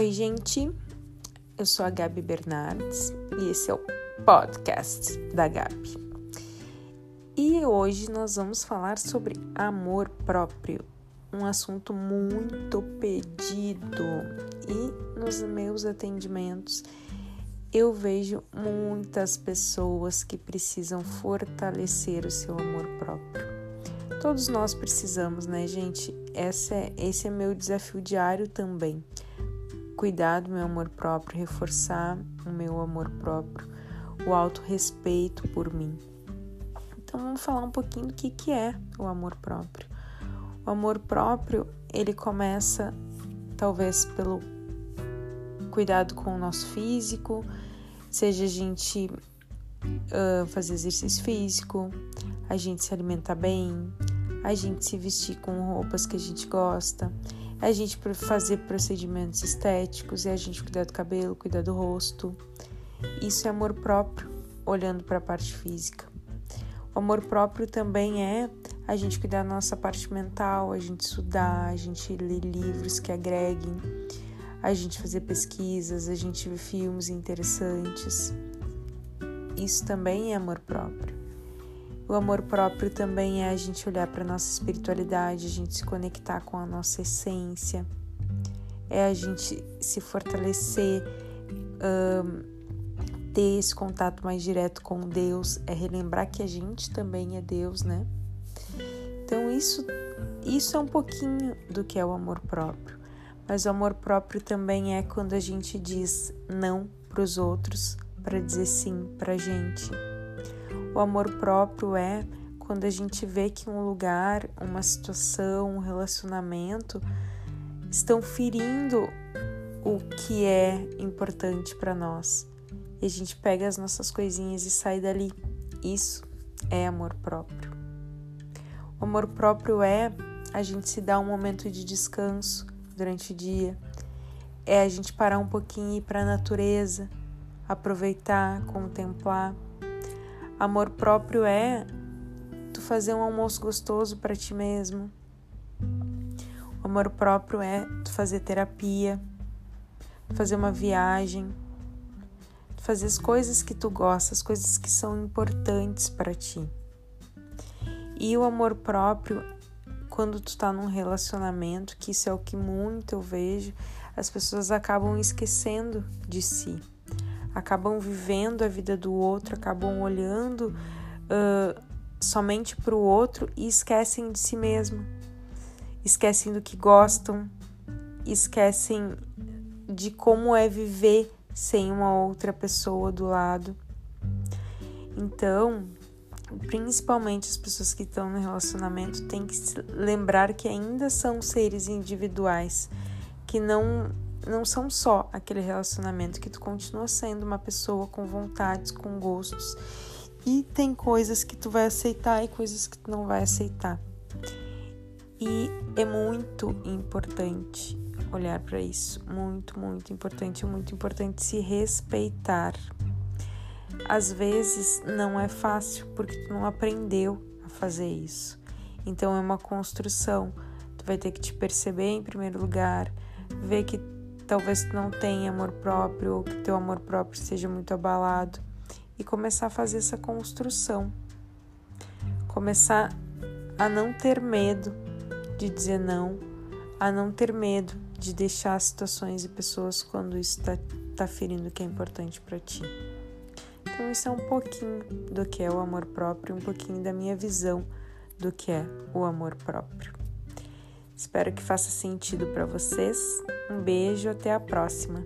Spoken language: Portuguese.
Oi, gente. Eu sou a Gabi Bernardes e esse é o podcast da Gabi. E hoje nós vamos falar sobre amor próprio, um assunto muito pedido. E nos meus atendimentos eu vejo muitas pessoas que precisam fortalecer o seu amor próprio. Todos nós precisamos, né, gente? Esse é, esse é meu desafio diário também. Cuidar do meu amor próprio, reforçar o meu amor próprio, o autorrespeito por mim. Então vamos falar um pouquinho do que, que é o amor próprio. O amor próprio, ele começa talvez pelo cuidado com o nosso físico, seja a gente uh, fazer exercício físico, a gente se alimentar bem, a gente se vestir com roupas que a gente gosta, a gente fazer procedimentos estéticos, é a gente cuidar do cabelo, cuidar do rosto. Isso é amor próprio, olhando para a parte física. O amor próprio também é a gente cuidar da nossa parte mental, a gente estudar, a gente ler livros que agreguem a gente fazer pesquisas, a gente ver filmes interessantes. Isso também é amor próprio. O amor próprio também é a gente olhar para a nossa espiritualidade, a gente se conectar com a nossa essência, é a gente se fortalecer, um, ter esse contato mais direto com Deus, é relembrar que a gente também é Deus, né? Então isso, isso é um pouquinho do que é o amor próprio. Mas o amor próprio também é quando a gente diz não para os outros para dizer sim para a gente. O amor próprio é quando a gente vê que um lugar, uma situação, um relacionamento estão ferindo o que é importante para nós. E a gente pega as nossas coisinhas e sai dali. Isso é amor próprio. O amor próprio é a gente se dar um momento de descanso, durante o dia, é a gente parar um pouquinho e ir para a natureza, aproveitar, contemplar. Amor próprio é tu fazer um almoço gostoso para ti mesmo. O amor próprio é tu fazer terapia, fazer uma viagem, fazer as coisas que tu gosta, as coisas que são importantes para ti. E o amor próprio quando tu tá num relacionamento, que isso é o que muito eu vejo, as pessoas acabam esquecendo de si, acabam vivendo a vida do outro, acabam olhando uh, somente para o outro e esquecem de si mesmo, esquecem do que gostam, esquecem de como é viver sem uma outra pessoa do lado. Então, principalmente as pessoas que estão no relacionamento, têm que se lembrar que ainda são seres individuais, que não não são só aquele relacionamento, que tu continua sendo uma pessoa com vontades, com gostos. E tem coisas que tu vai aceitar e coisas que tu não vai aceitar. E é muito importante olhar para isso, muito, muito importante, muito importante se respeitar às vezes não é fácil porque tu não aprendeu a fazer isso. Então é uma construção. Tu vai ter que te perceber em primeiro lugar, ver que talvez tu não tenha amor próprio ou que teu amor próprio seja muito abalado e começar a fazer essa construção. Começar a não ter medo de dizer não, a não ter medo de deixar situações e pessoas quando isso está tá ferindo o que é importante para ti. Então, isso é um pouquinho do que é o amor próprio, um pouquinho da minha visão do que é o amor próprio. Espero que faça sentido para vocês. Um beijo, até a próxima.